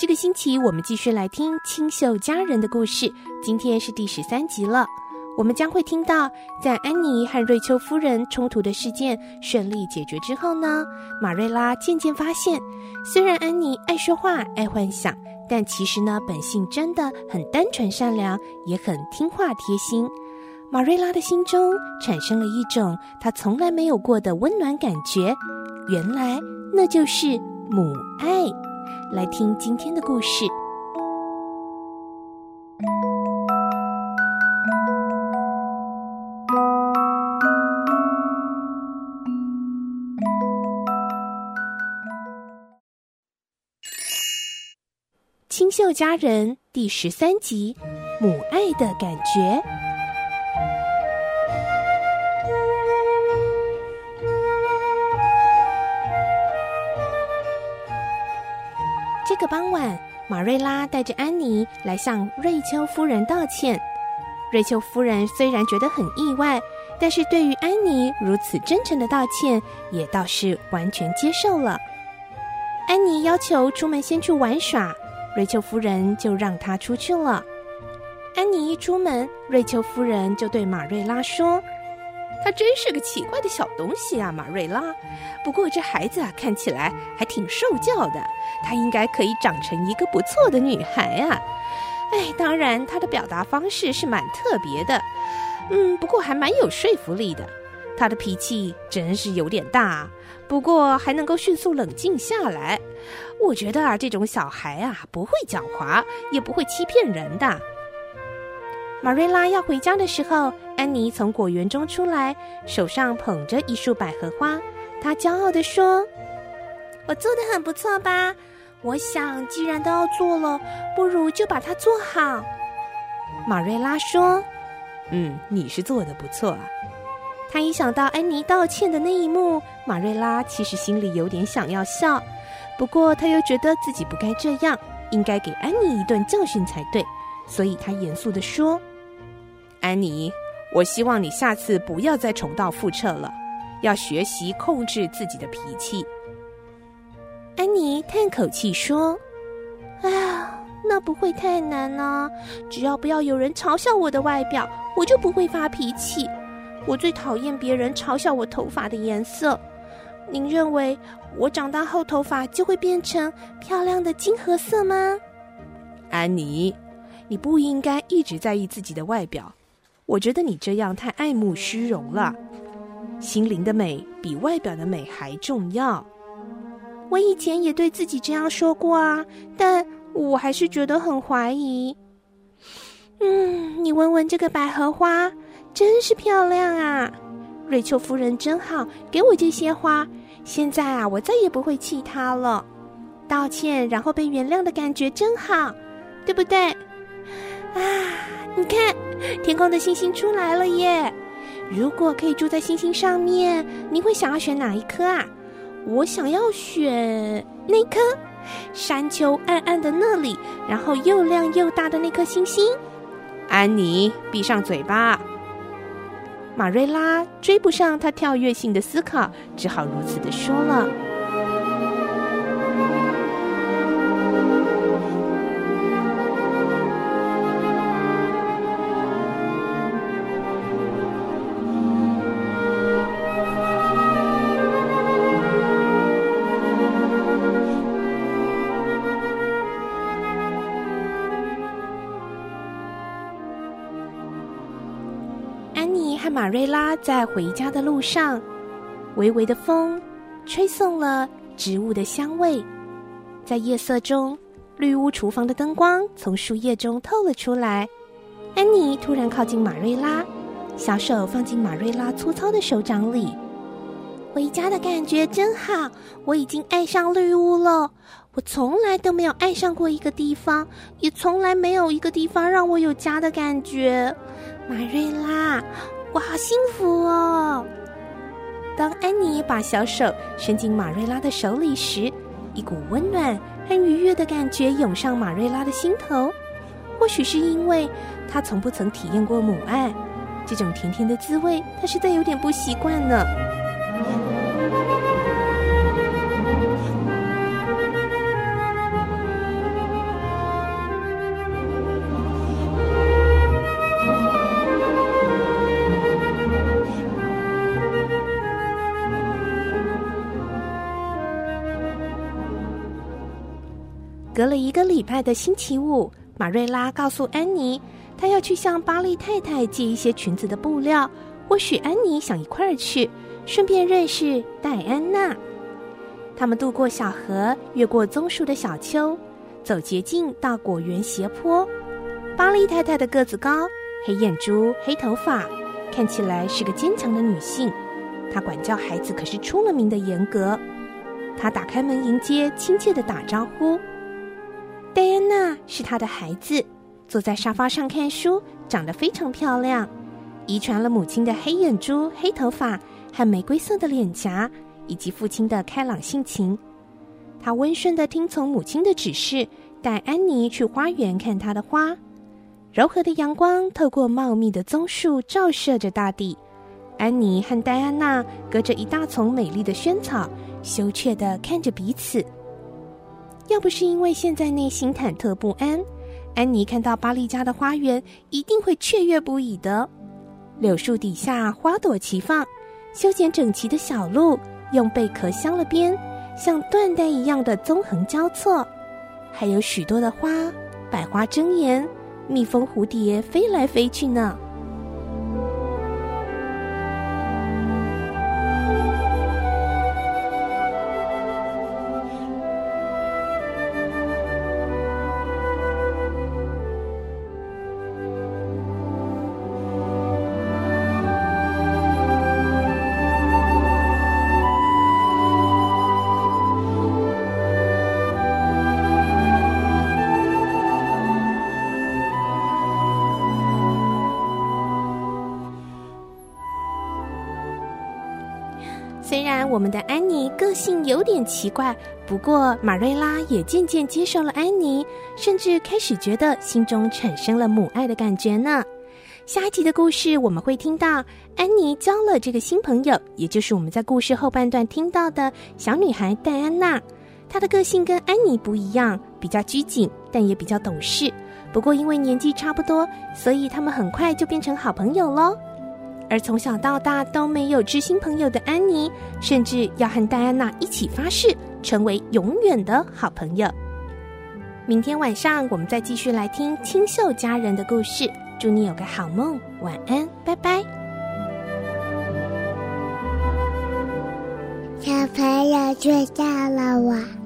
这个星期我们继续来听清秀佳人的故事，今天是第十三集了。我们将会听到，在安妮和瑞秋夫人冲突的事件顺利解决之后呢，马瑞拉渐渐发现，虽然安妮爱说话、爱幻想，但其实呢，本性真的很单纯、善良，也很听话、贴心。马瑞拉的心中产生了一种她从来没有过的温暖感觉，原来那就是母爱。来听今天的故事，《清秀佳人》第十三集《母爱的感觉》。个傍晚，玛瑞拉带着安妮来向瑞秋夫人道歉。瑞秋夫人虽然觉得很意外，但是对于安妮如此真诚的道歉，也倒是完全接受了。安妮要求出门先去玩耍，瑞秋夫人就让她出去了。安妮一出门，瑞秋夫人就对玛瑞拉说。她真是个奇怪的小东西啊，马瑞拉。不过这孩子啊，看起来还挺受教的，她应该可以长成一个不错的女孩啊。哎，当然，她的表达方式是蛮特别的，嗯，不过还蛮有说服力的。她的脾气真是有点大，不过还能够迅速冷静下来。我觉得啊，这种小孩啊，不会狡猾，也不会欺骗人的。马瑞拉要回家的时候，安妮从果园中出来，手上捧着一束百合花。她骄傲地说：“我做的很不错吧？我想，既然都要做了，不如就把它做好。”马瑞拉说：“嗯，你是做的不错啊。”她一想到安妮道歉的那一幕，马瑞拉其实心里有点想要笑，不过她又觉得自己不该这样，应该给安妮一顿教训才对，所以她严肃地说。安妮，我希望你下次不要再重蹈覆辙了，要学习控制自己的脾气。安妮叹口气说：“哎呀，那不会太难呢，只要不要有人嘲笑我的外表，我就不会发脾气。我最讨厌别人嘲笑我头发的颜色。您认为我长大后头发就会变成漂亮的金褐色吗？”安妮，你不应该一直在意自己的外表。我觉得你这样太爱慕虚荣了，心灵的美比外表的美还重要。我以前也对自己这样说过啊，但我还是觉得很怀疑。嗯，你闻闻这个百合花，真是漂亮啊！瑞秋夫人真好，给我这些花。现在啊，我再也不会气她了。道歉然后被原谅的感觉真好，对不对？啊，你看。天空的星星出来了耶！如果可以住在星星上面，你会想要选哪一颗啊？我想要选那颗，山丘暗暗的那里，然后又亮又大的那颗星星。安妮，闭上嘴巴。马瑞拉追不上他跳跃性的思考，只好如此的说了。和马瑞拉在回家的路上，微微的风吹送了植物的香味，在夜色中，绿屋厨房的灯光从树叶中透了出来。安妮突然靠近马瑞拉，小手放进马瑞拉粗糙的手掌里。回家的感觉真好，我已经爱上绿屋了。我从来都没有爱上过一个地方，也从来没有一个地方让我有家的感觉。马瑞拉，我好幸福哦！当安妮把小手伸进马瑞拉的手里时，一股温暖和愉悦的感觉涌上马瑞拉的心头。或许是因为她从不曾体验过母爱，这种甜甜的滋味，她实在有点不习惯呢。隔了一个礼拜的星期五，玛瑞拉告诉安妮，她要去向巴利太太借一些裙子的布料。或许安妮想一块儿去，顺便认识戴安娜。他们渡过小河，越过棕树的小丘，走捷径到果园斜坡。巴利太太的个子高，黑眼珠，黑头发，看起来是个坚强的女性。她管教孩子可是出了名的严格。她打开门迎接，亲切的打招呼。是她的孩子，坐在沙发上看书，长得非常漂亮，遗传了母亲的黑眼珠、黑头发和玫瑰色的脸颊，以及父亲的开朗性情。她温顺地听从母亲的指示，带安妮去花园看她的花。柔和的阳光透过茂密的棕树照射着大地。安妮和戴安娜隔着一大丛美丽的萱草，羞怯地看着彼此。要不是因为现在内心忐忑不安，安妮看到巴利家的花园一定会雀跃不已的。柳树底下花朵齐放，修剪整齐的小路用贝壳镶了边，像缎带一样的纵横交错。还有许多的花，百花争艳，蜜蜂、蝴蝶飞来飞去呢。虽然我们的安妮个性有点奇怪，不过马瑞拉也渐渐接受了安妮，甚至开始觉得心中产生了母爱的感觉呢。下一集的故事我们会听到安妮交了这个新朋友，也就是我们在故事后半段听到的小女孩戴安娜。她的个性跟安妮不一样，比较拘谨，但也比较懂事。不过因为年纪差不多，所以他们很快就变成好朋友喽。而从小到大都没有知心朋友的安妮，甚至要和戴安娜一起发誓，成为永远的好朋友。明天晚上我们再继续来听清秀佳人的故事。祝你有个好梦，晚安，拜拜。小朋友睡觉了，晚安。